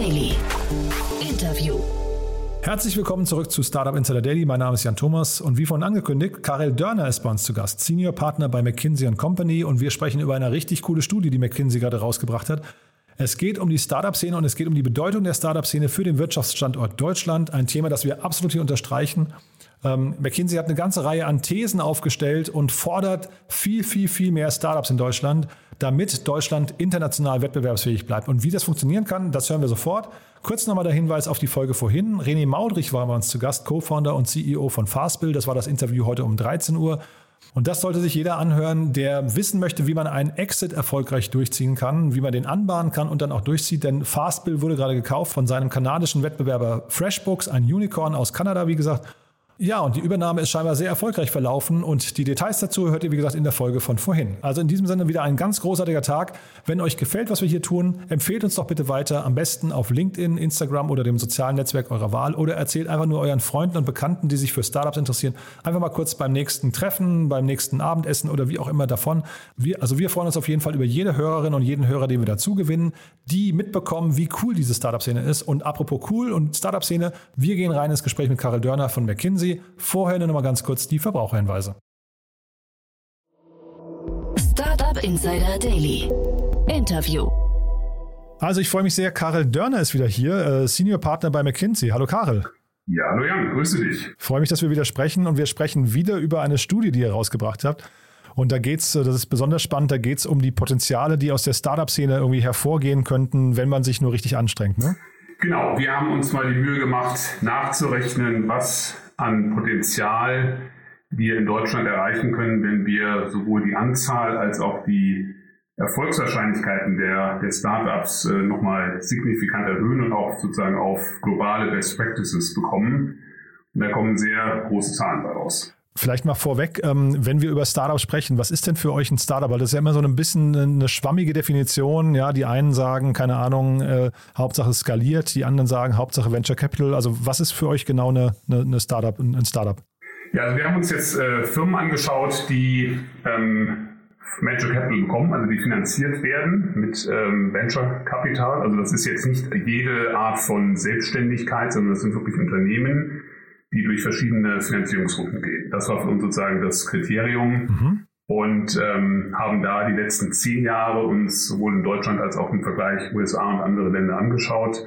Daily. Interview. Herzlich willkommen zurück zu Startup Insider Daily. Mein Name ist Jan Thomas und wie vorhin angekündigt, Karel Dörner ist bei uns zu Gast, Senior Partner bei McKinsey Company und wir sprechen über eine richtig coole Studie, die McKinsey gerade rausgebracht hat. Es geht um die Startup-Szene und es geht um die Bedeutung der Startup-Szene für den Wirtschaftsstandort Deutschland. Ein Thema, das wir absolut hier unterstreichen. Ähm, McKinsey hat eine ganze Reihe an Thesen aufgestellt und fordert viel, viel, viel mehr Startups in Deutschland, damit Deutschland international wettbewerbsfähig bleibt. Und wie das funktionieren kann, das hören wir sofort. Kurz nochmal der Hinweis auf die Folge vorhin. René Maudrich war bei uns zu Gast, Co-Founder und CEO von Fastbill. Das war das Interview heute um 13 Uhr. Und das sollte sich jeder anhören, der wissen möchte, wie man einen Exit erfolgreich durchziehen kann, wie man den anbahnen kann und dann auch durchzieht. Denn Fastbill wurde gerade gekauft von seinem kanadischen Wettbewerber FreshBooks, ein Unicorn aus Kanada, wie gesagt. Ja, und die Übernahme ist scheinbar sehr erfolgreich verlaufen und die Details dazu hört ihr, wie gesagt, in der Folge von vorhin. Also in diesem Sinne wieder ein ganz großartiger Tag. Wenn euch gefällt, was wir hier tun, empfehlt uns doch bitte weiter, am besten auf LinkedIn, Instagram oder dem sozialen Netzwerk eurer Wahl oder erzählt einfach nur euren Freunden und Bekannten, die sich für Startups interessieren, einfach mal kurz beim nächsten Treffen, beim nächsten Abendessen oder wie auch immer davon. Wir, also wir freuen uns auf jeden Fall über jede Hörerin und jeden Hörer, den wir dazu gewinnen, die mitbekommen, wie cool diese Startup-Szene ist. Und apropos cool und Startup-Szene, wir gehen rein ins Gespräch mit Karel Dörner von McKinsey. Vorher nur noch mal ganz kurz die Verbraucherhinweise. Startup Insider Daily. Interview. Also ich freue mich sehr, Karel Dörner ist wieder hier, äh, Senior Partner bei McKinsey. Hallo Karel. Ja, hallo Jan, grüße dich. freue mich, dass wir wieder sprechen und wir sprechen wieder über eine Studie, die ihr rausgebracht habt. Und da geht es, das ist besonders spannend, da geht es um die Potenziale, die aus der Startup-Szene irgendwie hervorgehen könnten, wenn man sich nur richtig anstrengt. Ne? Genau, wir haben uns mal die Mühe gemacht, nachzurechnen, was an Potenzial wir in Deutschland erreichen können, wenn wir sowohl die Anzahl als auch die Erfolgswahrscheinlichkeiten der, der Startups äh, nochmal signifikant erhöhen und auch sozusagen auf globale Best Practices bekommen. Und da kommen sehr große Zahlen daraus. Vielleicht mal vorweg, ähm, wenn wir über Startups sprechen, was ist denn für euch ein Startup? Weil das ist ja immer so ein bisschen eine schwammige Definition. Ja, die einen sagen, keine Ahnung, äh, Hauptsache skaliert, die anderen sagen Hauptsache Venture Capital. Also was ist für euch genau eine, eine, Startup, ein Startup? Ja, also wir haben uns jetzt äh, Firmen angeschaut, die ähm, Venture Capital bekommen, also die finanziert werden mit ähm, Venture Capital. Also das ist jetzt nicht jede Art von Selbstständigkeit, sondern das sind wirklich Unternehmen, die durch verschiedene Finanzierungsrunden gehen. Das war für uns sozusagen das Kriterium. Mhm. Und ähm, haben da die letzten zehn Jahre uns sowohl in Deutschland als auch im Vergleich USA und andere Länder angeschaut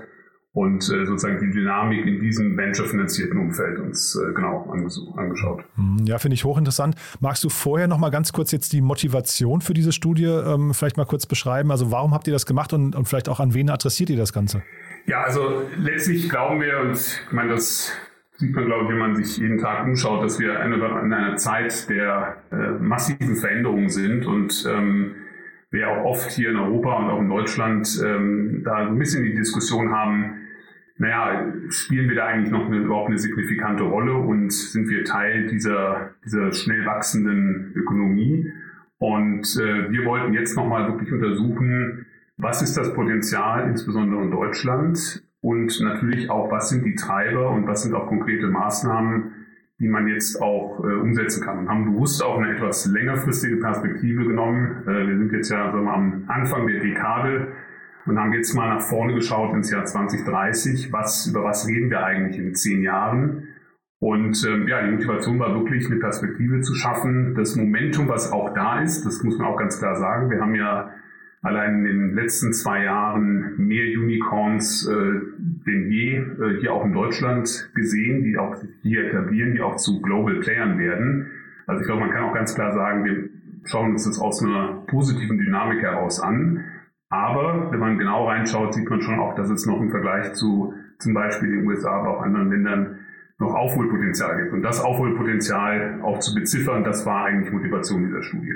und äh, sozusagen die Dynamik in diesem venture-finanzierten Umfeld uns äh, genau angeschaut. Mhm, ja, finde ich hochinteressant. Magst du vorher noch mal ganz kurz jetzt die Motivation für diese Studie ähm, vielleicht mal kurz beschreiben? Also warum habt ihr das gemacht und, und vielleicht auch an wen adressiert ihr das Ganze? Ja, also letztlich glauben wir, und ich meine, das sieht man, glaube ich, wenn man sich jeden Tag umschaut, dass wir in einer Zeit der äh, massiven Veränderungen sind und ähm, wir auch oft hier in Europa und auch in Deutschland ähm, da so ein bisschen die Diskussion haben, naja, spielen wir da eigentlich noch eine, überhaupt eine signifikante Rolle und sind wir Teil dieser, dieser schnell wachsenden Ökonomie? Und äh, wir wollten jetzt nochmal wirklich untersuchen, was ist das Potenzial, insbesondere in Deutschland, und natürlich auch, was sind die Treiber und was sind auch konkrete Maßnahmen, die man jetzt auch äh, umsetzen kann. Und haben bewusst auch eine etwas längerfristige Perspektive genommen. Äh, wir sind jetzt ja sagen wir, am Anfang der Dekade und haben jetzt mal nach vorne geschaut ins Jahr 2030. Was, über was reden wir eigentlich in zehn Jahren? Und ähm, ja, die Motivation war wirklich, eine Perspektive zu schaffen. Das Momentum, was auch da ist, das muss man auch ganz klar sagen. Wir haben ja allein in den letzten zwei Jahren mehr Unicorns äh, denn je äh, hier auch in Deutschland gesehen, die auch hier etablieren, die auch zu Global Playern werden. Also ich glaube, man kann auch ganz klar sagen, wir schauen uns das aus einer positiven Dynamik heraus an. Aber wenn man genau reinschaut, sieht man schon auch, dass es noch im Vergleich zu zum Beispiel den USA, aber auch anderen Ländern noch Aufholpotenzial gibt. Und das Aufholpotenzial auch zu beziffern, das war eigentlich Motivation dieser Studie.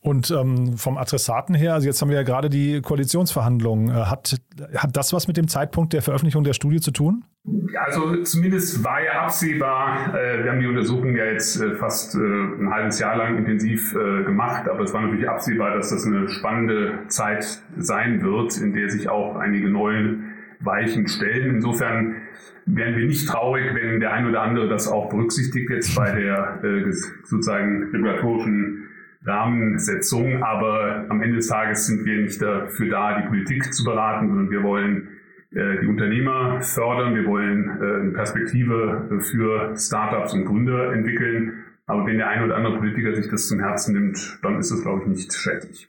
Und ähm, vom Adressaten her, also jetzt haben wir ja gerade die Koalitionsverhandlungen. Äh, hat, hat das was mit dem Zeitpunkt der Veröffentlichung der Studie zu tun? Also zumindest war ja absehbar, äh, wir haben die Untersuchung ja jetzt äh, fast äh, ein halbes Jahr lang intensiv äh, gemacht, aber es war natürlich absehbar, dass das eine spannende Zeit sein wird, in der sich auch einige neue Weichen stellen. Insofern wären wir nicht traurig, wenn der ein oder andere das auch berücksichtigt jetzt bei der äh, sozusagen regulatorischen Rahmensetzung, aber am Ende des Tages sind wir nicht dafür da, die Politik zu beraten, sondern wir wollen äh, die Unternehmer fördern, wir wollen äh, eine Perspektive für Startups und Gründer entwickeln. Aber wenn der ein oder andere Politiker sich das zum Herzen nimmt, dann ist es, glaube ich, nicht schädlich.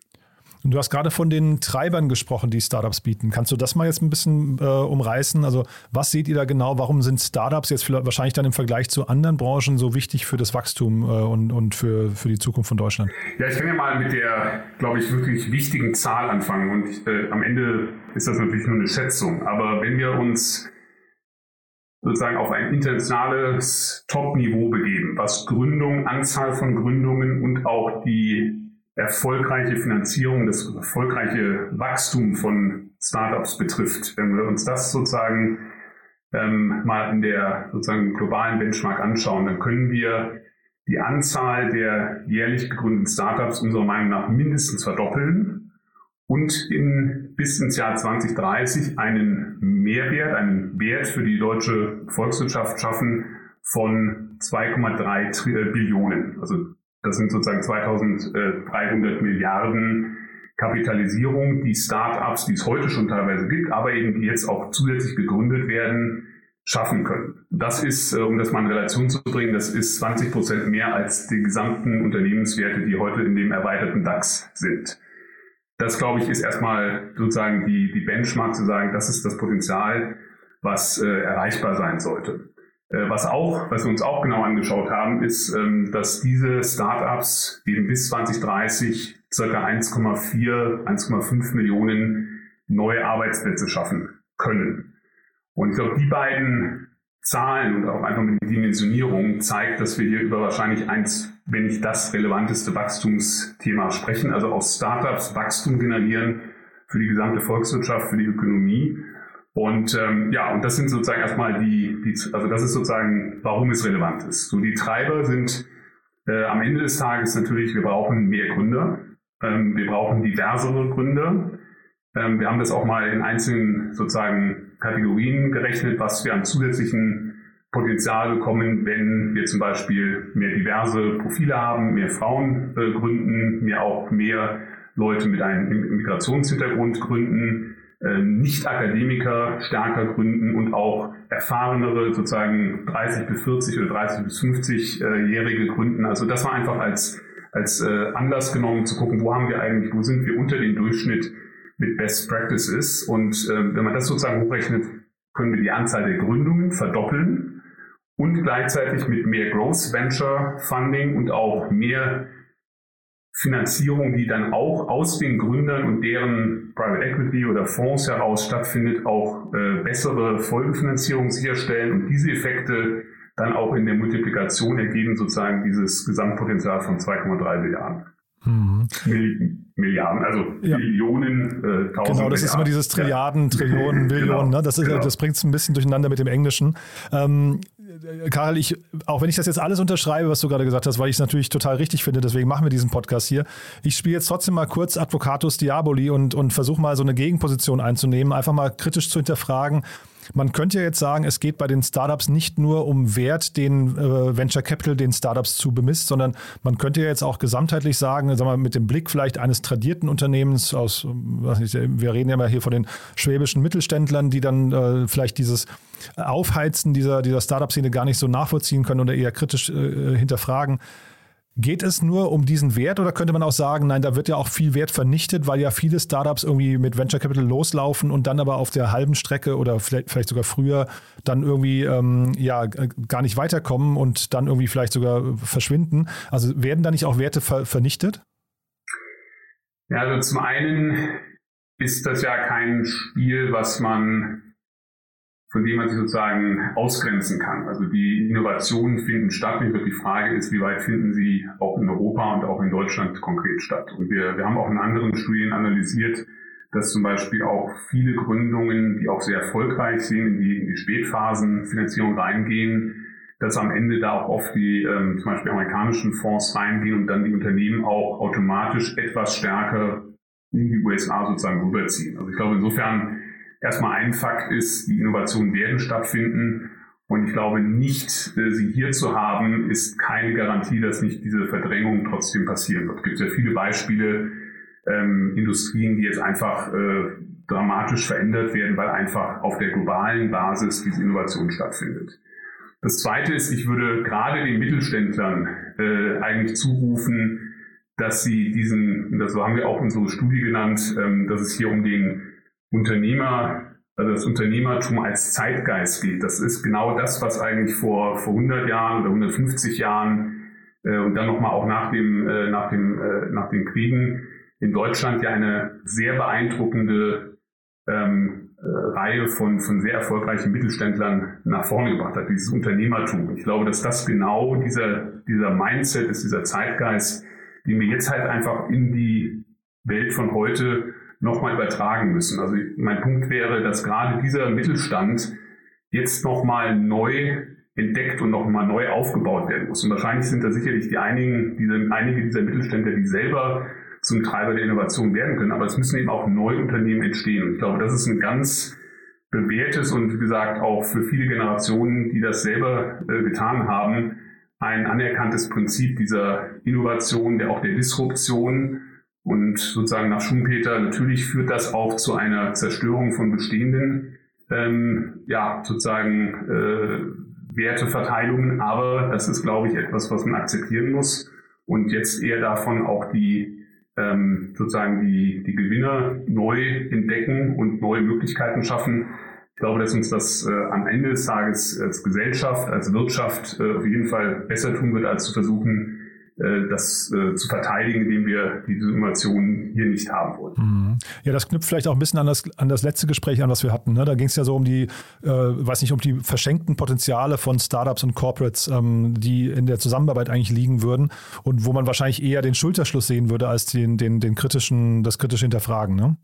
Und du hast gerade von den Treibern gesprochen, die Startups bieten. Kannst du das mal jetzt ein bisschen äh, umreißen? Also was seht ihr da genau? Warum sind Startups jetzt wahrscheinlich dann im Vergleich zu anderen Branchen so wichtig für das Wachstum äh, und, und für, für die Zukunft von Deutschland? Ja, ich kann ja mal mit der, glaube ich, wirklich wichtigen Zahl anfangen. Und äh, am Ende ist das natürlich nur eine Schätzung. Aber wenn wir uns sozusagen auf ein internationales Top-Niveau begeben, was Gründung, Anzahl von Gründungen und auch die erfolgreiche Finanzierung, das erfolgreiche Wachstum von Startups betrifft. Wenn wir uns das sozusagen ähm, mal in der sozusagen globalen Benchmark anschauen, dann können wir die Anzahl der jährlich gegründeten Startups unserer Meinung nach mindestens verdoppeln und in, bis ins Jahr 2030 einen Mehrwert, einen Wert für die deutsche Volkswirtschaft schaffen von 2,3 Billionen. Also das sind sozusagen 2300 Milliarden Kapitalisierung, die Start-ups, die es heute schon teilweise gibt, aber eben die jetzt auch zusätzlich gegründet werden, schaffen können. Das ist, äh, um das mal in Relation zu bringen, das ist 20 Prozent mehr als die gesamten Unternehmenswerte, die heute in dem erweiterten DAX sind. Das, glaube ich, ist erstmal sozusagen die, die Benchmark zu sagen, das ist das Potenzial, was äh, erreichbar sein sollte. Äh, was auch, was wir uns auch genau angeschaut haben, ist, ähm, dass diese Startups eben bis 2030 circa 1,4, 1,5 Millionen neue Arbeitsplätze schaffen können. Und ich glaube, die beiden Zahlen und auch einfach mit der Dimensionierung zeigt, dass wir hier über wahrscheinlich eins, wenn nicht das relevanteste Wachstumsthema sprechen, also aus Startups Wachstum generieren für die gesamte Volkswirtschaft, für die Ökonomie und ähm, ja, und das sind sozusagen erstmal die, die, also das ist sozusagen, warum es relevant ist. So die Treiber sind äh, am Ende des Tages natürlich, wir brauchen mehr Gründer, ähm, wir brauchen diversere Gründer. Ähm, wir haben das auch mal in einzelnen sozusagen Kategorien gerechnet, was wir an zusätzlichen Potenzial bekommen, wenn wir zum Beispiel mehr diverse Profile haben, mehr Frauen äh, gründen, mehr auch mehr Leute mit einem Migrationshintergrund gründen, Nicht-Akademiker stärker gründen und auch erfahrenere, sozusagen 30 bis 40 oder 30 bis 50-Jährige gründen. Also das war einfach als, als äh, Anlass genommen zu gucken, wo haben wir eigentlich, wo sind wir unter dem Durchschnitt mit Best Practices. Und äh, wenn man das sozusagen hochrechnet, können wir die Anzahl der Gründungen verdoppeln und gleichzeitig mit mehr Growth Venture Funding und auch mehr Finanzierung, die dann auch aus den Gründern und deren Private Equity oder Fonds heraus stattfindet, auch äh, bessere Folgefinanzierung sicherstellen und diese Effekte dann auch in der Multiplikation ergeben sozusagen dieses Gesamtpotenzial von 2,3 Milliarden. Mhm. Milliarden, also ja. Billionen, äh, tausend Genau, das ist immer dieses Trilliarden, ja. Trillionen, Billionen. Genau. Ne? Das, ist, genau. das bringt es ein bisschen durcheinander mit dem Englischen. Ähm, Karl, ich, auch wenn ich das jetzt alles unterschreibe, was du gerade gesagt hast, weil ich es natürlich total richtig finde, deswegen machen wir diesen Podcast hier. Ich spiele jetzt trotzdem mal kurz Advocatus Diaboli und, und versuche mal so eine Gegenposition einzunehmen, einfach mal kritisch zu hinterfragen, man könnte ja jetzt sagen, es geht bei den Startups nicht nur um Wert, den äh, Venture Capital den Startups zu bemisst, sondern man könnte ja jetzt auch gesamtheitlich sagen, sagen wir, mit dem Blick vielleicht eines tradierten Unternehmens aus, was nicht, wir reden ja mal hier von den schwäbischen Mittelständlern, die dann äh, vielleicht dieses Aufheizen dieser, dieser Startup-Szene gar nicht so nachvollziehen können oder eher kritisch äh, hinterfragen. Geht es nur um diesen Wert oder könnte man auch sagen, nein, da wird ja auch viel Wert vernichtet, weil ja viele Startups irgendwie mit Venture Capital loslaufen und dann aber auf der halben Strecke oder vielleicht, vielleicht sogar früher dann irgendwie ähm, ja gar nicht weiterkommen und dann irgendwie vielleicht sogar verschwinden. Also werden da nicht auch Werte ver vernichtet? Ja, also zum einen ist das ja kein Spiel, was man von dem man sich sozusagen ausgrenzen kann. Also die Innovationen finden statt. Die Frage ist, wie weit finden sie auch in Europa und auch in Deutschland konkret statt. Und wir, wir haben auch in anderen Studien analysiert, dass zum Beispiel auch viele Gründungen, die auch sehr erfolgreich sind, in die, in die Spätphasenfinanzierung reingehen, dass am Ende da auch oft die ähm, zum Beispiel amerikanischen Fonds reingehen und dann die Unternehmen auch automatisch etwas stärker in die USA sozusagen rüberziehen. Also ich glaube, insofern erstmal ein Fakt ist, die Innovationen werden stattfinden. Und ich glaube, nicht äh, sie hier zu haben, ist keine Garantie, dass nicht diese Verdrängung trotzdem passieren wird. Es gibt sehr viele Beispiele, ähm, Industrien, die jetzt einfach äh, dramatisch verändert werden, weil einfach auf der globalen Basis diese Innovation stattfindet. Das Zweite ist, ich würde gerade den Mittelständlern äh, eigentlich zurufen, dass sie diesen, das haben wir auch unsere Studie genannt, ähm, dass es hier um den Unternehmer, also das Unternehmertum als Zeitgeist geht. Das ist genau das, was eigentlich vor, vor 100 Jahren oder 150 Jahren äh, und dann nochmal auch nach dem, äh, nach dem, äh, nach den Kriegen in Deutschland ja eine sehr beeindruckende ähm, äh, Reihe von, von sehr erfolgreichen Mittelständlern nach vorne gebracht hat, dieses Unternehmertum. Ich glaube, dass das genau dieser, dieser Mindset ist, dieser Zeitgeist, den wir jetzt halt einfach in die Welt von heute nochmal übertragen müssen. Also mein Punkt wäre, dass gerade dieser Mittelstand jetzt nochmal neu entdeckt und nochmal neu aufgebaut werden muss. Und wahrscheinlich sind da sicherlich die einigen, diese, einige dieser Mittelständler, die selber zum Treiber der Innovation werden können. Aber es müssen eben auch neue Unternehmen entstehen. Ich glaube, das ist ein ganz bewährtes und wie gesagt auch für viele Generationen, die das selber äh, getan haben, ein anerkanntes Prinzip dieser Innovation, der auch der Disruption und sozusagen nach Schumpeter natürlich führt das auch zu einer Zerstörung von bestehenden, ähm, ja sozusagen äh, Werteverteilungen, aber das ist glaube ich etwas, was man akzeptieren muss und jetzt eher davon auch die ähm, sozusagen die, die Gewinner neu entdecken und neue Möglichkeiten schaffen. Ich glaube, dass uns das äh, am Ende des Tages als Gesellschaft, als Wirtschaft äh, auf jeden Fall besser tun wird, als zu versuchen, das äh, zu verteidigen, indem wir diese Innovation hier nicht haben wollen. Mhm. Ja, das knüpft vielleicht auch ein bisschen an das, an das letzte Gespräch an, was wir hatten. Ne? Da ging es ja so um die, äh, weiß nicht, um die verschenkten Potenziale von Startups und Corporates, ähm, die in der Zusammenarbeit eigentlich liegen würden und wo man wahrscheinlich eher den Schulterschluss sehen würde als den, den, den kritischen, das kritische Hinterfragen. Ne?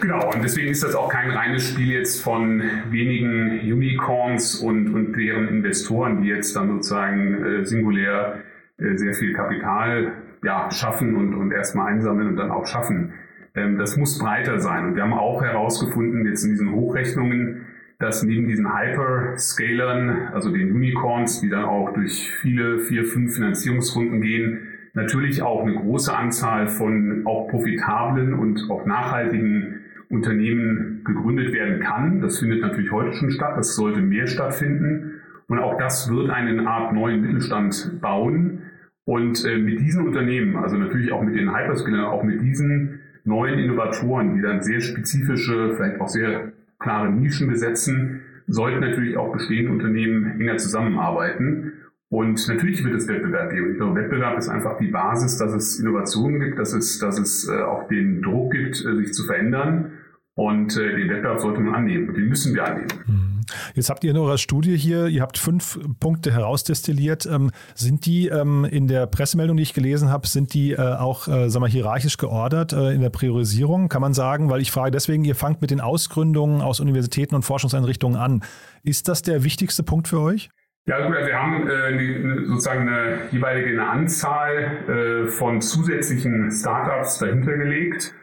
Genau, und deswegen ist das auch kein reines Spiel jetzt von wenigen Unicorns und, und deren Investoren, die jetzt dann sozusagen äh, singulär äh, sehr viel Kapital ja, schaffen und, und erstmal einsammeln und dann auch schaffen. Ähm, das muss breiter sein. Und wir haben auch herausgefunden, jetzt in diesen Hochrechnungen, dass neben diesen Hyperscalern, also den Unicorns, die dann auch durch viele, vier, fünf Finanzierungsrunden gehen, natürlich auch eine große Anzahl von auch profitablen und auch nachhaltigen Unternehmen gegründet werden kann. Das findet natürlich heute schon statt. Das sollte mehr stattfinden. Und auch das wird einen Art neuen Mittelstand bauen. Und äh, mit diesen Unternehmen, also natürlich auch mit den Hyperscalern, auch mit diesen neuen Innovatoren, die dann sehr spezifische, vielleicht auch sehr klare Nischen besetzen, sollten natürlich auch bestehende Unternehmen enger zusammenarbeiten. Und natürlich wird es Wettbewerb geben. Ich glaube, Wettbewerb ist einfach die Basis, dass es Innovationen gibt, dass es, dass es äh, auch den Druck gibt, äh, sich zu verändern. Und äh, den Wettbewerb sollte man annehmen. Den müssen wir annehmen. Mhm. Jetzt habt ihr in eurer Studie hier, ihr habt fünf Punkte herausdestilliert. Ähm, sind die ähm, in der Pressemeldung, die ich gelesen habe, sind die äh, auch, äh, sag mal, hierarchisch geordert äh, in der Priorisierung? Kann man sagen, weil ich frage deswegen, ihr fangt mit den Ausgründungen aus Universitäten und Forschungseinrichtungen an. Ist das der wichtigste Punkt für euch? Ja gut, also wir haben äh, sozusagen eine jeweilige eine Anzahl äh, von zusätzlichen Startups dahinter gelegt.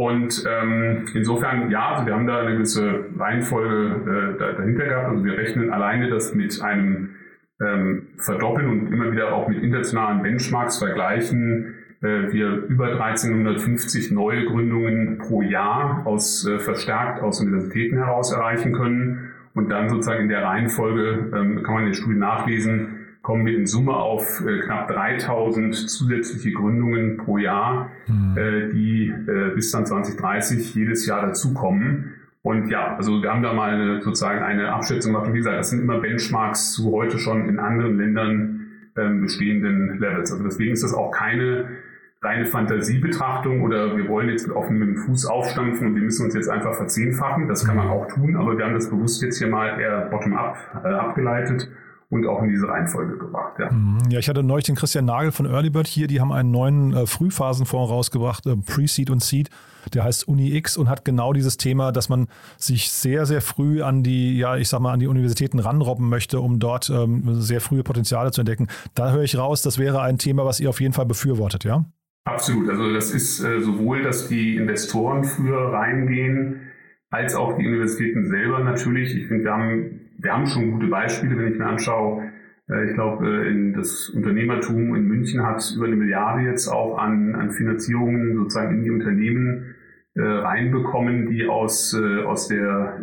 Und ähm, insofern, ja, also wir haben da eine gewisse Reihenfolge äh, dahinter gehabt. Also wir rechnen alleine das mit einem ähm, Verdoppeln und immer wieder auch mit internationalen Benchmarks vergleichen. Äh, wir über 1350 neue Gründungen pro Jahr aus äh, verstärkt aus Universitäten heraus erreichen können. Und dann sozusagen in der Reihenfolge ähm, kann man in der Studie nachlesen, kommen wir in Summe auf äh, knapp 3000 zusätzliche Gründungen pro Jahr, mhm. äh, die äh, bis dann 2030 jedes Jahr dazukommen. Und ja, also wir haben da mal eine, sozusagen eine Abschätzung gemacht. Und wie gesagt, das sind immer Benchmarks zu heute schon in anderen Ländern ähm, bestehenden Levels. Also deswegen ist das auch keine reine Fantasiebetrachtung oder wir wollen jetzt auf einem Fuß aufstampfen und wir müssen uns jetzt einfach verzehnfachen. Das kann man mhm. auch tun, aber wir haben das bewusst jetzt hier mal eher bottom-up äh, abgeleitet und auch in diese Reihenfolge gebracht. Ja, mhm. ja ich hatte neulich den Christian Nagel von Earlybird hier, die haben einen neuen äh, Frühphasenfonds rausgebracht, äh, Pre-Seed und Seed, der heißt UniX und hat genau dieses Thema, dass man sich sehr, sehr früh an die, ja, ich sag mal, an die Universitäten ranrobben möchte, um dort ähm, sehr frühe Potenziale zu entdecken. Da höre ich raus, das wäre ein Thema, was ihr auf jeden Fall befürwortet, ja? Absolut. Also das ist äh, sowohl, dass die Investoren früher reingehen, als auch die Universitäten selber natürlich. Ich finde, wir haben wir haben schon gute Beispiele, wenn ich mir anschaue. Äh, ich glaube, äh, das Unternehmertum in München hat über eine Milliarde jetzt auch an, an Finanzierungen sozusagen in die Unternehmen äh, reinbekommen, die aus, aus der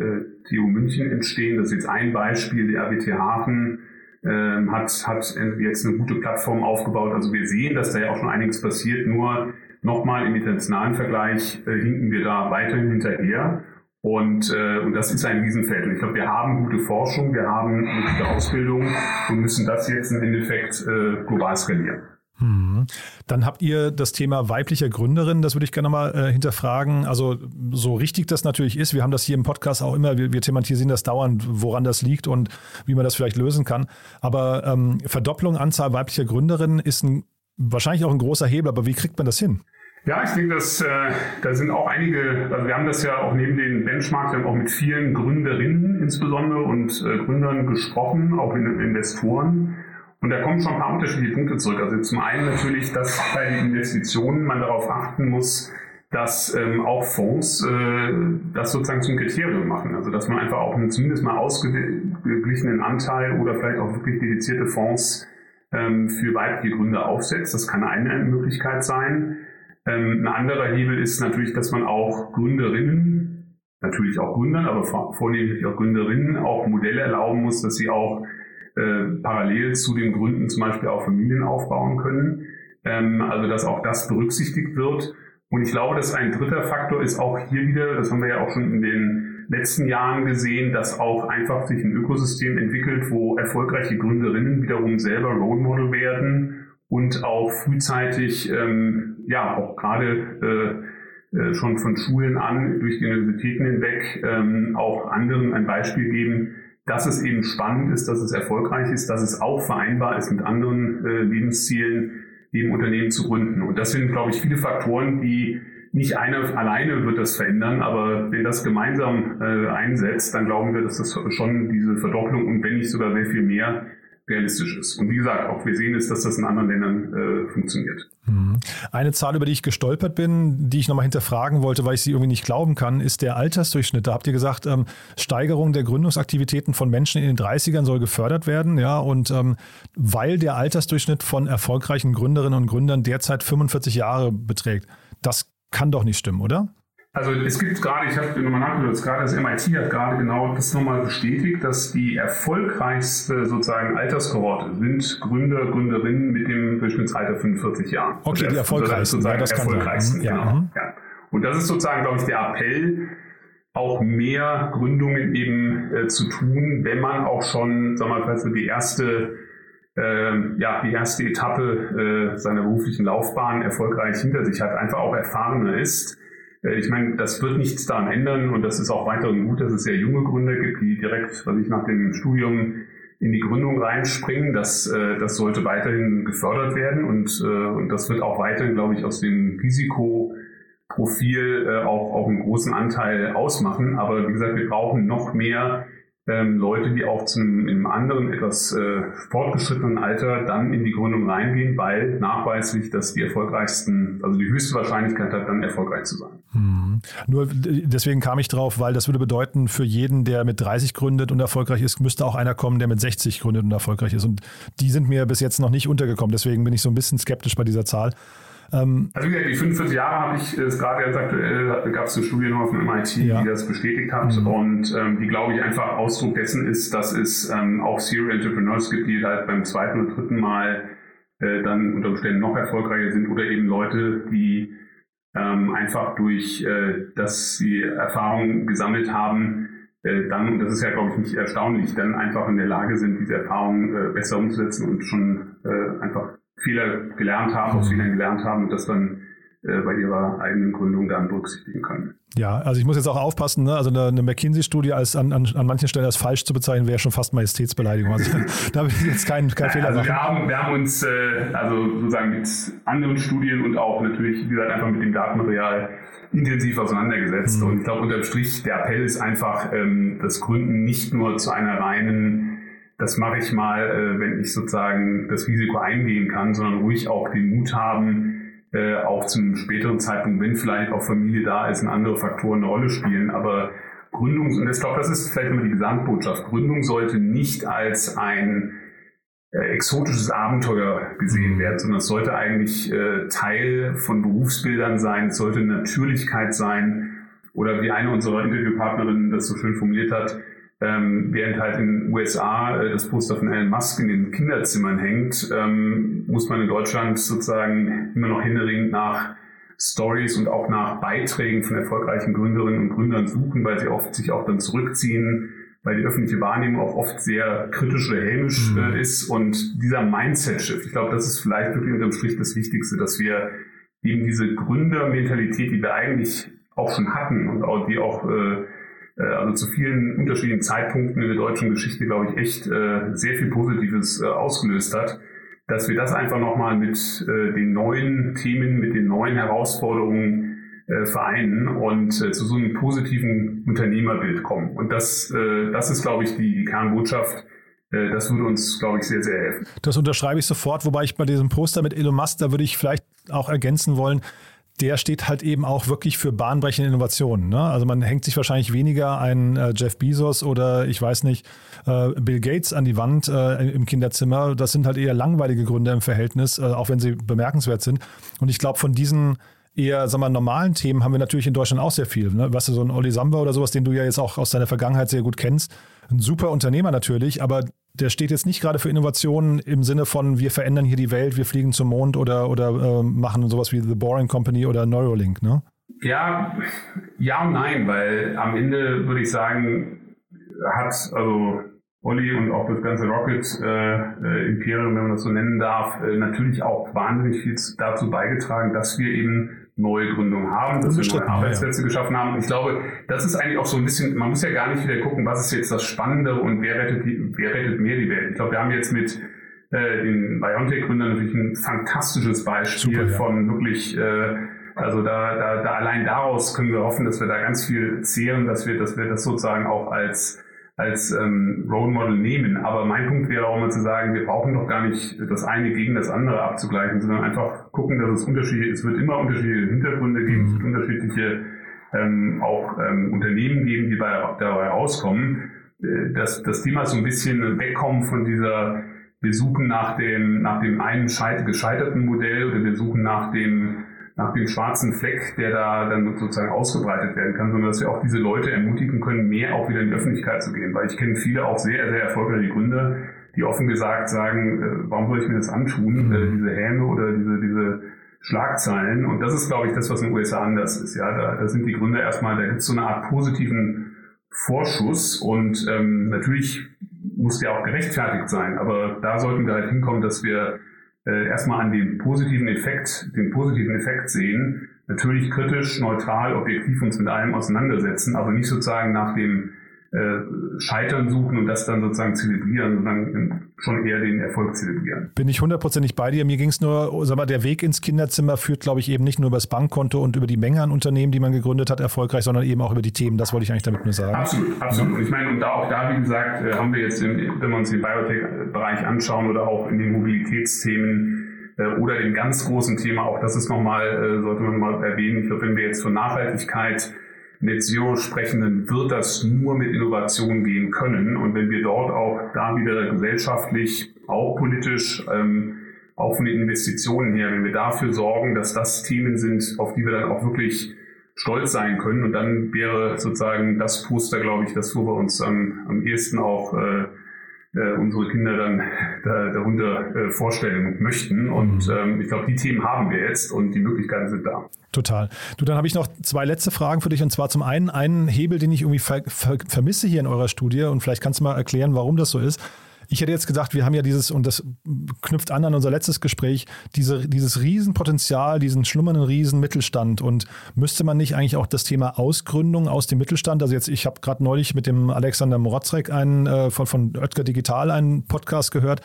TU München entstehen. Das ist jetzt ein Beispiel. Der RWT Hafen ähm, hat, hat jetzt eine gute Plattform aufgebaut. Also wir sehen, dass da ja auch schon einiges passiert. Nur nochmal im internationalen Vergleich hinken wir da weiterhin hinterher. Und, äh, und das ist ein Riesenfeld. Und ich glaube, wir haben gute Forschung, wir haben gute Ausbildung und müssen das jetzt im Endeffekt äh, global skalieren. Hm. Dann habt ihr das Thema weiblicher Gründerin, das würde ich gerne mal äh, hinterfragen. Also so richtig das natürlich ist, wir haben das hier im Podcast auch immer, wir, wir thematisieren das dauernd, woran das liegt und wie man das vielleicht lösen kann. Aber ähm, Verdopplung Anzahl weiblicher Gründerinnen ist ein, wahrscheinlich auch ein großer Hebel, aber wie kriegt man das hin? Ja, ich denke, dass, äh, da sind auch einige, also wir haben das ja auch neben den Benchmarks, wir haben auch mit vielen Gründerinnen insbesondere und äh, Gründern gesprochen, auch in, Investoren. Und da kommen schon ein paar unterschiedliche Punkte zurück. Also zum einen natürlich, dass bei den Investitionen man darauf achten muss, dass ähm, auch Fonds äh, das sozusagen zum Kriterium machen. Also dass man einfach auch einen zumindest mal ausgeglichenen Anteil oder vielleicht auch wirklich dedizierte Fonds ähm, für weibliche Gründer aufsetzt. Das kann eine Möglichkeit sein. Ähm, ein anderer Hebel ist natürlich, dass man auch Gründerinnen, natürlich auch Gründern, aber vornehmlich auch Gründerinnen auch Modelle erlauben muss, dass sie auch äh, parallel zu den Gründen zum Beispiel auch Familien aufbauen können. Ähm, also dass auch das berücksichtigt wird. Und ich glaube, dass ein dritter Faktor ist auch hier wieder, das haben wir ja auch schon in den letzten Jahren gesehen, dass auch einfach sich ein Ökosystem entwickelt, wo erfolgreiche Gründerinnen wiederum selber Role Model werden und auch frühzeitig, ähm, ja, auch gerade äh, äh, schon von Schulen an durch die Universitäten hinweg ähm, auch anderen ein Beispiel geben, dass es eben spannend ist, dass es erfolgreich ist, dass es auch vereinbar ist mit anderen äh, Lebenszielen, eben Unternehmen zu gründen. Und das sind, glaube ich, viele Faktoren, die nicht einer alleine wird das verändern, aber wenn das gemeinsam äh, einsetzt, dann glauben wir, dass das schon diese Verdopplung und wenn nicht sogar sehr viel mehr realistisch ist. Und wie gesagt, auch wir sehen es, dass das in anderen Ländern äh, funktioniert. Mhm. Eine Zahl, über die ich gestolpert bin, die ich nochmal hinterfragen wollte, weil ich sie irgendwie nicht glauben kann, ist der Altersdurchschnitt. Da habt ihr gesagt, ähm, Steigerung der Gründungsaktivitäten von Menschen in den 30ern soll gefördert werden, ja, und ähm, weil der Altersdurchschnitt von erfolgreichen Gründerinnen und Gründern derzeit 45 Jahre beträgt. Das kann doch nicht stimmen, oder? Also es gibt gerade, ich habe nochmal nachgedacht, gerade das MIT hat gerade genau das nochmal bestätigt, dass die erfolgreichste sozusagen Alterskohorte sind Gründer, Gründerinnen mit dem Durchschnittsalter 45 Jahren. Okay, also die erfolgreichsten. Sozusagen ja, das erfolgreichsten, ja. genau. Mhm. Ja. Und das ist sozusagen, glaube ich, der Appell, auch mehr Gründungen eben äh, zu tun, wenn man auch schon, sagen wir mal, so die erste äh, ja, die erste Etappe äh, seiner beruflichen Laufbahn erfolgreich hinter sich hat, einfach auch erfahrener ist äh, ich meine, das wird nichts daran ändern und das ist auch weiterhin gut, dass es sehr junge Gründer gibt, die direkt, was ich nach dem Studium in die Gründung reinspringen. Das, äh, das sollte weiterhin gefördert werden und, äh, und das wird auch weiterhin, glaube ich, aus dem Risikoprofil auch, auch einen großen Anteil ausmachen. Aber wie gesagt, wir brauchen noch mehr ähm, Leute, die auch zu einem, einem anderen, etwas äh, fortgeschrittenen Alter dann in die Gründung reingehen, weil nachweislich das die erfolgreichsten, also die höchste Wahrscheinlichkeit hat, dann erfolgreich zu sein. Hm. Nur deswegen kam ich drauf, weil das würde bedeuten, für jeden, der mit 30 gründet und erfolgreich ist, müsste auch einer kommen, der mit 60 gründet und erfolgreich ist. Und die sind mir bis jetzt noch nicht untergekommen. Deswegen bin ich so ein bisschen skeptisch bei dieser Zahl. Ähm, also wie gesagt, die 45 Jahre habe ich es gerade jetzt aktuell, gab es eine Studie noch vom MIT, ja. die das bestätigt hat mhm. und ähm, die, glaube ich, einfach Ausdruck dessen ist, dass es ähm, auch Serial Entrepreneurs gibt, die halt beim zweiten oder dritten Mal äh, dann unter Umständen noch erfolgreicher sind oder eben Leute, die ähm, einfach durch, äh, dass sie Erfahrungen gesammelt haben, äh, dann, und das ist ja, glaube ich, nicht erstaunlich, dann einfach in der Lage sind, diese Erfahrungen äh, besser umzusetzen und schon äh, einfach Fehler gelernt haben, aus Fehlern gelernt haben und das dann bei ihrer eigenen Gründung dann berücksichtigen können. Ja, also ich muss jetzt auch aufpassen, ne? also eine, eine McKinsey-Studie als an, an, an manchen Stellen als falsch zu bezeichnen, wäre schon fast Majestätsbeleidigung. Also da will ich jetzt keinen kein Fehler also machen. Wir haben, wir haben uns äh, also sozusagen mit anderen Studien und auch natürlich, wie gesagt, einfach mit dem Datenmaterial intensiv auseinandergesetzt. Mhm. Und ich glaube, unterm Strich, der Appell ist einfach, ähm, das Gründen nicht nur zu einer reinen das mache ich mal, äh, wenn ich sozusagen das Risiko eingehen kann, sondern ruhig auch den Mut haben, äh, auch zum späteren Zeitpunkt, wenn vielleicht auch Familie da ist und andere Faktoren eine Rolle spielen. Aber Gründung, und ich glaube, das ist vielleicht immer die Gesamtbotschaft, Gründung sollte nicht als ein äh, exotisches Abenteuer gesehen mhm. werden, sondern es sollte eigentlich äh, Teil von Berufsbildern sein, es sollte Natürlichkeit sein oder wie eine unserer Interviewpartnerinnen das so schön formuliert hat, ähm, während halt in den USA äh, das Poster von Elon Musk in den Kinderzimmern hängt, ähm, muss man in Deutschland sozusagen immer noch händeringend nach Stories und auch nach Beiträgen von erfolgreichen Gründerinnen und Gründern suchen, weil sie oft sich auch dann zurückziehen, weil die öffentliche Wahrnehmung auch oft sehr kritisch oder hämisch mhm. äh, ist. Und dieser Mindset-Shift, ich glaube, das ist vielleicht wirklich unterm Strich das Wichtigste, dass wir eben diese Gründermentalität, die wir eigentlich auch schon hatten und auch, die auch äh, äh, also zu vielen unterschiedlichen Zeitpunkten in der deutschen Geschichte, glaube ich, echt äh, sehr viel Positives äh, ausgelöst hat, dass wir das einfach nochmal mit äh, den neuen Themen, mit den neuen Herausforderungen äh, vereinen und äh, zu so einem positiven Unternehmerbild kommen. Und das, äh, das ist, glaube ich, die Kernbotschaft. Äh, das würde uns, glaube ich, sehr, sehr helfen. Das unterschreibe ich sofort, wobei ich bei diesem Poster mit Elon Musk, da würde ich vielleicht auch ergänzen wollen, der steht halt eben auch wirklich für bahnbrechende Innovationen. Ne? Also man hängt sich wahrscheinlich weniger einen äh, Jeff Bezos oder ich weiß nicht, äh, Bill Gates an die Wand äh, im Kinderzimmer. Das sind halt eher langweilige Gründe im Verhältnis, äh, auch wenn sie bemerkenswert sind. Und ich glaube, von diesen eher, sagen wir, normalen Themen haben wir natürlich in Deutschland auch sehr viel. Ne? Was du, so ein Olli Samba oder sowas, den du ja jetzt auch aus deiner Vergangenheit sehr gut kennst. Ein super Unternehmer natürlich, aber der steht jetzt nicht gerade für Innovationen im Sinne von, wir verändern hier die Welt, wir fliegen zum Mond oder, oder äh, machen sowas wie The Boring Company oder Neuralink, ne? Ja, ja und nein, weil am Ende würde ich sagen, hat also Olli und auch das ganze Rocket äh, äh, Imperium, wenn man das so nennen darf, äh, natürlich auch wahnsinnig viel dazu beigetragen, dass wir eben neue Gründungen haben, dass wir neue Arbeitsplätze ja. geschaffen haben. Ich glaube, das ist eigentlich auch so ein bisschen, man muss ja gar nicht wieder gucken, was ist jetzt das Spannende und wer rettet, die, wer rettet mehr die Welt. Ich glaube, wir haben jetzt mit äh, den BioNTech-Gründern natürlich ein fantastisches Beispiel Super, ja. von wirklich, äh, also da, da, da allein daraus können wir hoffen, dass wir da ganz viel zehren, dass wir, dass wir das sozusagen auch als als ähm, Role Model nehmen. Aber mein Punkt wäre auch immer zu sagen, wir brauchen doch gar nicht das eine gegen das andere abzugleichen, sondern einfach gucken, dass es Unterschiede, es wird immer unterschiedliche Hintergründe geben, es wird mhm. unterschiedliche ähm, auch ähm, Unternehmen geben, die bei, dabei rauskommen. Äh, dass das Thema so ein bisschen wegkommen von dieser, wir suchen nach dem, nach dem einen gescheiterten Modell oder wir suchen nach dem nach dem schwarzen Fleck, der da dann sozusagen ausgebreitet werden kann, sondern dass wir auch diese Leute ermutigen können, mehr auch wieder in die Öffentlichkeit zu gehen. Weil ich kenne viele auch sehr, sehr erfolgreiche Gründer, die offen gesagt sagen, äh, warum soll ich mir das antun, äh, diese Häme oder diese, diese Schlagzeilen. Und das ist, glaube ich, das, was in den USA anders ist. Ja, da, da sind die Gründer erstmal, da gibt es so eine Art positiven Vorschuss und ähm, natürlich muss der auch gerechtfertigt sein. Aber da sollten wir halt hinkommen, dass wir äh, erstmal an den positiven Effekt, den positiven Effekt sehen, natürlich kritisch, neutral, objektiv uns mit allem auseinandersetzen, aber nicht sozusagen nach dem äh, Scheitern suchen und das dann sozusagen zelebrieren, sondern schon eher den Erfolg zelebrieren. Bin ich hundertprozentig bei dir. Mir ging es nur, sag mal, der Weg ins Kinderzimmer führt, glaube ich, eben nicht nur über das Bankkonto und über die Menge an Unternehmen, die man gegründet hat, erfolgreich, sondern eben auch über die Themen. Das wollte ich eigentlich damit nur sagen. Absolut, absolut. Und ich meine, und da auch da, wie gesagt, äh, haben wir jetzt, im, wenn wir uns den Biotech-Bereich anschauen oder auch in den Mobilitätsthemen, äh, oder dem ganz großen Thema, auch das ist nochmal, sollte man mal erwähnen, ich glaube, wenn wir jetzt von Nachhaltigkeit Net Zero sprechen, dann wird das nur mit Innovation gehen können. Und wenn wir dort auch da wieder gesellschaftlich, auch politisch, ähm, auch von den Investitionen her, wenn wir dafür sorgen, dass das Themen sind, auf die wir dann auch wirklich stolz sein können. Und dann wäre sozusagen das Poster, glaube ich, das, wo wir uns am, am ehesten auch äh, äh, unsere Kinder dann da, darunter äh, vorstellen möchten. Und mhm. ähm, ich glaube, die Themen haben wir jetzt und die Möglichkeiten sind da. Total. Du, dann habe ich noch zwei letzte Fragen für dich. Und zwar zum einen einen Hebel, den ich irgendwie ver ver vermisse hier in eurer Studie. Und vielleicht kannst du mal erklären, warum das so ist. Ich hätte jetzt gedacht, wir haben ja dieses, und das knüpft an an unser letztes Gespräch, diese, dieses Riesenpotenzial, diesen schlummernden Riesenmittelstand. Und müsste man nicht eigentlich auch das Thema Ausgründung aus dem Mittelstand, also jetzt, ich habe gerade neulich mit dem Alexander Morotzek einen, äh, von, von Oetker Digital einen Podcast gehört,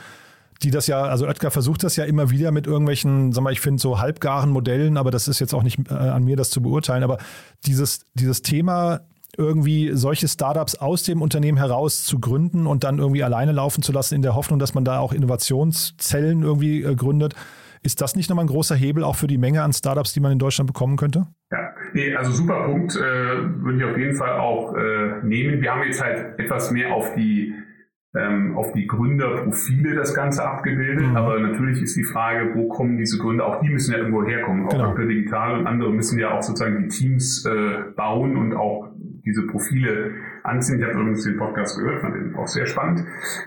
die das ja, also Oetker versucht das ja immer wieder mit irgendwelchen, sag mal, ich finde so halbgaren Modellen, aber das ist jetzt auch nicht äh, an mir, das zu beurteilen. Aber dieses, dieses Thema irgendwie solche Startups aus dem Unternehmen heraus zu gründen und dann irgendwie alleine laufen zu lassen, in der Hoffnung, dass man da auch Innovationszellen irgendwie äh, gründet. Ist das nicht nochmal ein großer Hebel auch für die Menge an Startups, die man in Deutschland bekommen könnte? Ja, nee, also super Punkt, äh, würde ich auf jeden Fall auch äh, nehmen. Wir haben jetzt halt etwas mehr auf die ähm, auf die Gründerprofile das Ganze abgebildet. Mhm. Aber natürlich ist die Frage, wo kommen diese Gründer? Auch die müssen ja irgendwo herkommen. Genau. Auch Digital und andere müssen ja auch sozusagen die Teams äh, bauen und auch diese Profile anziehen. Ich habe übrigens den Podcast gehört, fand den auch sehr spannend.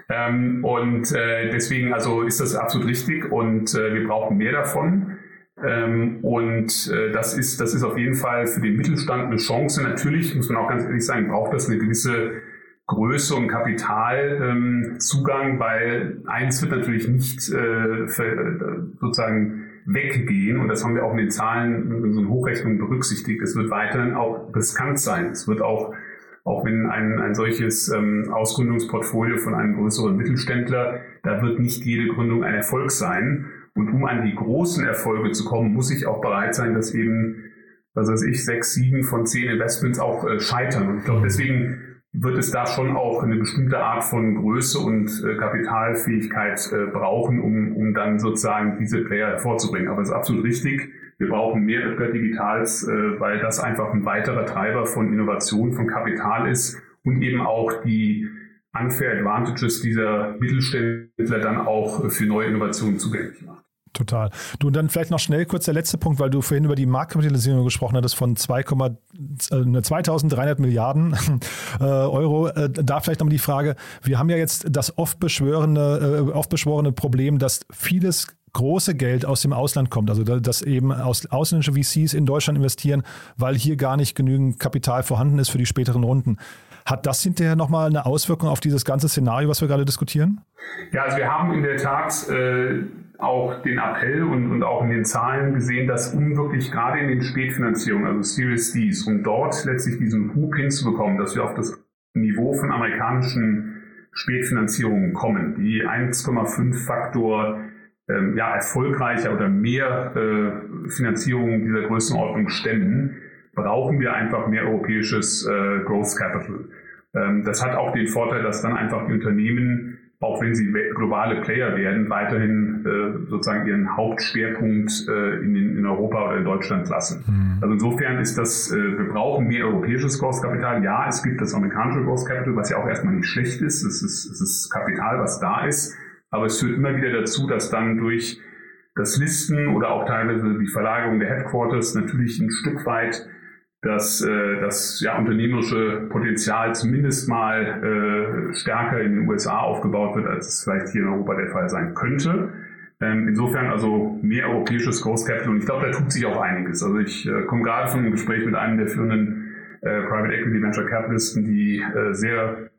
Ähm, und äh, deswegen also ist das absolut richtig und äh, wir brauchen mehr davon. Ähm, und äh, das ist das ist auf jeden Fall für den Mittelstand eine Chance. Natürlich muss man auch ganz ehrlich sagen, braucht das eine gewisse Größe und Kapitalzugang, ähm, weil eins wird natürlich nicht äh, für, sozusagen weggehen und das haben wir auch in den Zahlen in unseren Hochrechnungen berücksichtigt. Es wird weiterhin auch riskant sein. Es wird auch, auch wenn ein, ein solches ähm, Ausgründungsportfolio von einem größeren Mittelständler, da wird nicht jede Gründung ein Erfolg sein. Und um an die großen Erfolge zu kommen, muss ich auch bereit sein, dass eben, was weiß ich, sechs, sieben von zehn Investments auch äh, scheitern. Und ich glaube, deswegen wird es da schon auch eine bestimmte Art von Größe und äh, Kapitalfähigkeit äh, brauchen, um, um dann sozusagen diese Player hervorzubringen. Aber es ist absolut richtig. Wir brauchen mehr Öfter Digitals, äh, weil das einfach ein weiterer Treiber von Innovation, von Kapital ist und eben auch die Unfair Advantages dieser Mittelständler dann auch für neue Innovationen zugänglich macht. Total. Du, und dann vielleicht noch schnell kurz der letzte Punkt, weil du vorhin über die Marktkapitalisierung gesprochen hattest von 2, äh, 2300 Milliarden äh, Euro. Äh, da vielleicht nochmal die Frage, wir haben ja jetzt das oft beschworene, äh, oft beschworene Problem, dass vieles große Geld aus dem Ausland kommt, also dass eben aus ausländische VCs in Deutschland investieren, weil hier gar nicht genügend Kapital vorhanden ist für die späteren Runden. Hat das hinterher nochmal eine Auswirkung auf dieses ganze Szenario, was wir gerade diskutieren? Ja, also wir haben in der Tat äh, auch den Appell und, und auch in den Zahlen gesehen, dass um wirklich gerade in den Spätfinanzierungen, also Series Ds, um dort letztlich diesen Hub hinzubekommen, dass wir auf das Niveau von amerikanischen Spätfinanzierungen kommen, die 1,5 Faktor ähm, ja, erfolgreicher oder mehr äh, Finanzierungen dieser Größenordnung stemmen, brauchen wir einfach mehr europäisches äh, Growth Capital. Ähm, das hat auch den Vorteil, dass dann einfach die Unternehmen auch wenn sie globale Player werden, weiterhin äh, sozusagen ihren Hauptschwerpunkt äh, in, Europa oder in Deutschland lassen. Mhm. Also insofern ist das, äh, wir brauchen mehr europäisches Großkapital. Ja, es gibt das amerikanische Großkapital, was ja auch erstmal nicht schlecht ist. Es ist, es ist Kapital, was da ist. Aber es führt immer wieder dazu, dass dann durch das Listen oder auch teilweise die Verlagerung der Headquarters natürlich ein Stück weit dass äh, das ja, unternehmerische Potenzial zumindest mal äh, stärker in den USA aufgebaut wird, als es vielleicht hier in Europa der Fall sein könnte. Ähm, insofern also mehr europäisches Growth Capital und ich glaube, da tut sich auch einiges. Also ich äh, komme gerade von einem Gespräch mit einem der führenden äh, Private Equity Venture Capitalisten, die äh, sehr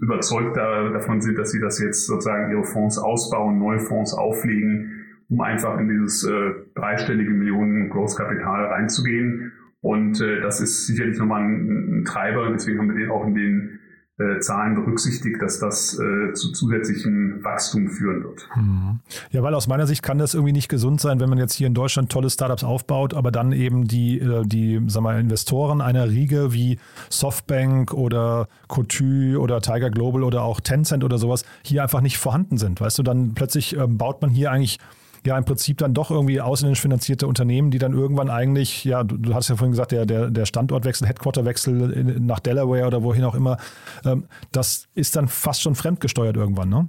überzeugt da, davon sind, dass sie das jetzt sozusagen ihre Fonds ausbauen, neue Fonds auflegen, um einfach in dieses äh, dreistellige Millionen Großkapital reinzugehen. Und äh, das ist sicherlich nochmal ein, ein Treiber. Deswegen haben wir den auch in den äh, Zahlen berücksichtigt, dass das äh, zu zusätzlichem Wachstum führen wird. Mhm. Ja, weil aus meiner Sicht kann das irgendwie nicht gesund sein, wenn man jetzt hier in Deutschland tolle Startups aufbaut, aber dann eben die, äh, die sag mal, Investoren einer Riege wie Softbank oder Coty oder Tiger Global oder auch Tencent oder sowas hier einfach nicht vorhanden sind. Weißt du, dann plötzlich ähm, baut man hier eigentlich ja im Prinzip dann doch irgendwie ausländisch finanzierte Unternehmen, die dann irgendwann eigentlich, ja, du, du hast ja vorhin gesagt, der, der, der Standortwechsel, Headquarterwechsel nach Delaware oder wohin auch immer, ähm, das ist dann fast schon fremdgesteuert irgendwann, ne?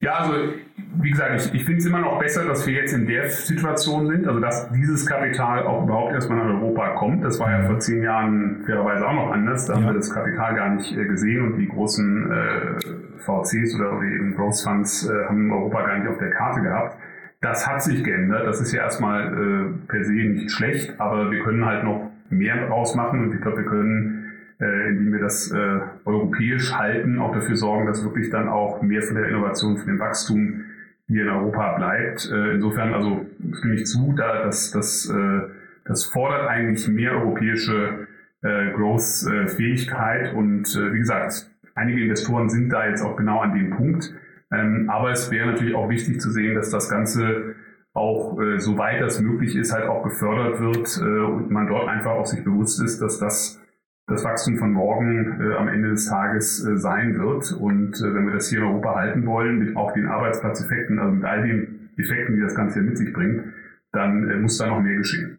Ja, also wie gesagt, ich, ich finde es immer noch besser, dass wir jetzt in der Situation sind, also dass dieses Kapital auch überhaupt erstmal nach Europa kommt. Das war ja vor zehn Jahren fairerweise auch noch anders. Da ja. haben wir das Kapital gar nicht äh, gesehen und die großen äh, VCs oder eben Growth Funds äh, haben Europa gar nicht auf der Karte gehabt. Das hat sich geändert. Das ist ja erstmal äh, per se nicht schlecht, aber wir können halt noch mehr draus machen und ich glaube, wir können, äh, indem wir das äh, europäisch halten, auch dafür sorgen, dass wirklich dann auch mehr von der Innovation, von dem Wachstum hier in Europa bleibt. Äh, insofern also stimme ich zu, da dass das, äh, das fordert eigentlich mehr europäische äh, Growth-Fähigkeit und äh, wie gesagt, einige Investoren sind da jetzt auch genau an dem Punkt. Ähm, aber es wäre natürlich auch wichtig zu sehen, dass das Ganze auch, äh, soweit das möglich ist, halt auch gefördert wird äh, und man dort einfach auch sich bewusst ist, dass das das Wachstum von morgen äh, am Ende des Tages äh, sein wird. Und äh, wenn wir das hier in Europa halten wollen, mit auch den Arbeitsplatzeffekten, also mit all den Effekten, die das Ganze hier mit sich bringt, dann äh, muss da noch mehr geschehen.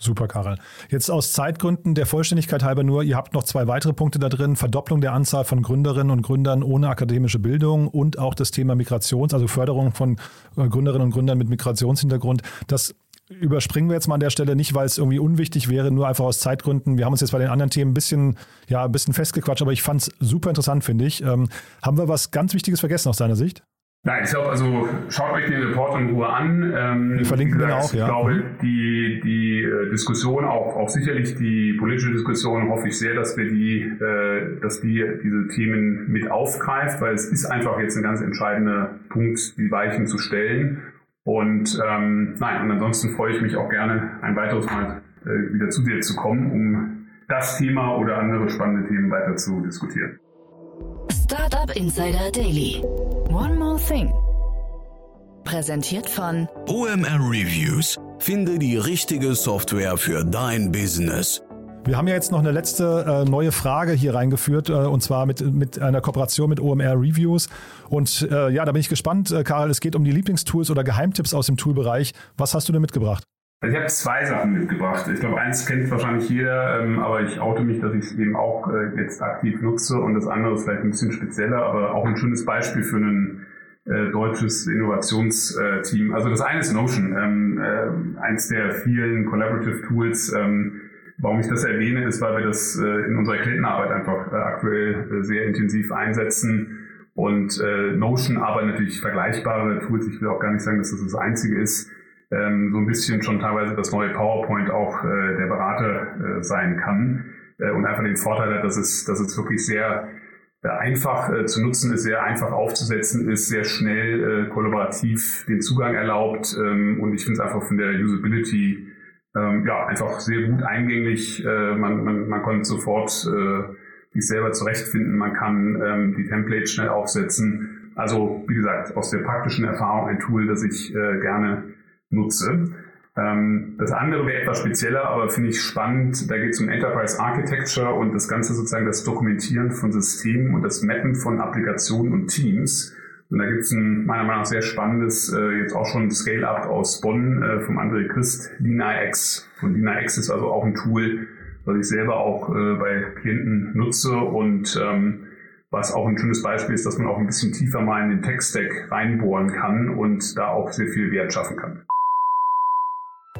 Super, Karel. Jetzt aus Zeitgründen der Vollständigkeit halber nur, ihr habt noch zwei weitere Punkte da drin. Verdopplung der Anzahl von Gründerinnen und Gründern ohne akademische Bildung und auch das Thema Migrations, also Förderung von äh, Gründerinnen und Gründern mit Migrationshintergrund. Das überspringen wir jetzt mal an der Stelle nicht, weil es irgendwie unwichtig wäre, nur einfach aus Zeitgründen. Wir haben uns jetzt bei den anderen Themen ein bisschen, ja, ein bisschen festgequatscht, aber ich fand es super interessant, finde ich. Ähm, haben wir was ganz Wichtiges vergessen aus deiner Sicht? Nein, ich glaube, also schaut euch den Report in Ruhe an. Ähm, wir verlinken den auch, ja. Ich glaube, die, die äh, Diskussion, auch, auch sicherlich die politische Diskussion, hoffe ich sehr, dass wir die, äh, dass die diese Themen mit aufgreift, weil es ist einfach jetzt ein ganz entscheidender Punkt, die Weichen zu stellen. Und ähm, nein, und ansonsten freue ich mich auch gerne, ein weiteres Mal äh, wieder zu dir zu kommen, um das Thema oder andere spannende Themen weiter zu diskutieren. Startup Insider Daily. One more thing. Präsentiert von OMR Reviews. Finde die richtige Software für dein Business. Wir haben ja jetzt noch eine letzte äh, neue Frage hier reingeführt, äh, und zwar mit, mit einer Kooperation mit OMR Reviews. Und äh, ja, da bin ich gespannt, äh, Karl, es geht um die Lieblingstools oder Geheimtipps aus dem Toolbereich. Was hast du denn mitgebracht? Also ich habe zwei Sachen mitgebracht. Ich glaube, eins kennt wahrscheinlich jeder, ähm, aber ich oute mich, dass ich es eben auch äh, jetzt aktiv nutze und das andere ist vielleicht ein bisschen spezieller, aber auch ein schönes Beispiel für ein äh, deutsches Innovationsteam. Also das eine ist Notion, ähm, äh, eins der vielen Collaborative Tools, ähm, Warum ich das erwähne, ist, weil wir das äh, in unserer Klientenarbeit einfach äh, aktuell äh, sehr intensiv einsetzen. Und äh, Notion aber natürlich vergleichbare Tools. Ich will auch gar nicht sagen, dass das das einzige ist. Ähm, so ein bisschen schon teilweise das neue PowerPoint auch äh, der Berater äh, sein kann. Äh, und einfach den Vorteil hat, dass es, dass es wirklich sehr äh, einfach äh, zu nutzen ist, sehr einfach aufzusetzen ist, sehr schnell äh, kollaborativ den Zugang erlaubt. Ähm, und ich finde es einfach von der Usability ähm, ja, einfach sehr gut eingänglich. Äh, man, man, man konnte sofort äh, sich selber zurechtfinden. Man kann ähm, die Templates schnell aufsetzen. Also, wie gesagt, aus der praktischen Erfahrung ein Tool, das ich äh, gerne nutze. Ähm, das andere wäre etwas spezieller, aber finde ich spannend. Da geht es um Enterprise Architecture und das Ganze sozusagen das Dokumentieren von Systemen und das Mappen von Applikationen und Teams. Und da gibt es ein meiner Meinung nach sehr spannendes, äh, jetzt auch schon Scale-Up aus Bonn äh, vom André Christ, LinaX. Und LinaX ist also auch ein Tool, was ich selber auch äh, bei Klienten nutze und ähm, was auch ein schönes Beispiel ist, dass man auch ein bisschen tiefer mal in den Tech-Stack reinbohren kann und da auch sehr viel Wert schaffen kann.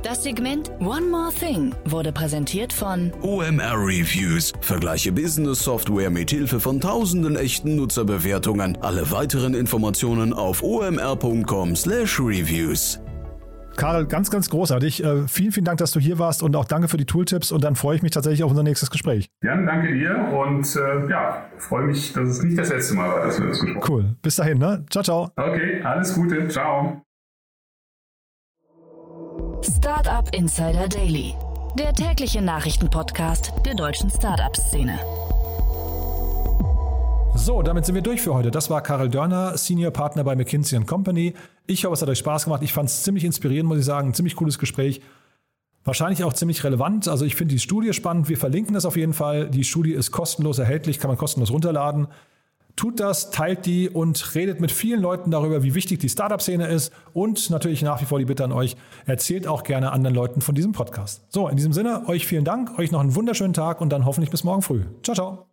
Das Segment One More Thing wurde präsentiert von OMR Reviews. Vergleiche Business Software mit Hilfe von tausenden echten Nutzerbewertungen. Alle weiteren Informationen auf omr.com/reviews. Karl, ganz, ganz großartig. Äh, vielen, vielen Dank, dass du hier warst und auch danke für die Tooltips und dann freue ich mich tatsächlich auf unser nächstes Gespräch. Jan, danke dir und äh, ja, freue mich, dass es nicht das letzte Mal war, dass wir das gesprochen haben. Cool. Bis dahin, ne? Ciao, ciao. Okay, alles Gute. Ciao. Startup Insider Daily, der tägliche Nachrichtenpodcast der deutschen Startup-Szene. So, damit sind wir durch für heute. Das war Karel Dörner, Senior Partner bei McKinsey Company. Ich hoffe, es hat euch Spaß gemacht. Ich fand es ziemlich inspirierend, muss ich sagen. Ein ziemlich cooles Gespräch. Wahrscheinlich auch ziemlich relevant. Also ich finde die Studie spannend. Wir verlinken das auf jeden Fall. Die Studie ist kostenlos erhältlich, kann man kostenlos runterladen. Tut das, teilt die und redet mit vielen Leuten darüber, wie wichtig die Startup-Szene ist. Und natürlich nach wie vor die Bitte an euch, erzählt auch gerne anderen Leuten von diesem Podcast. So, in diesem Sinne, euch vielen Dank, euch noch einen wunderschönen Tag und dann hoffentlich bis morgen früh. Ciao, ciao.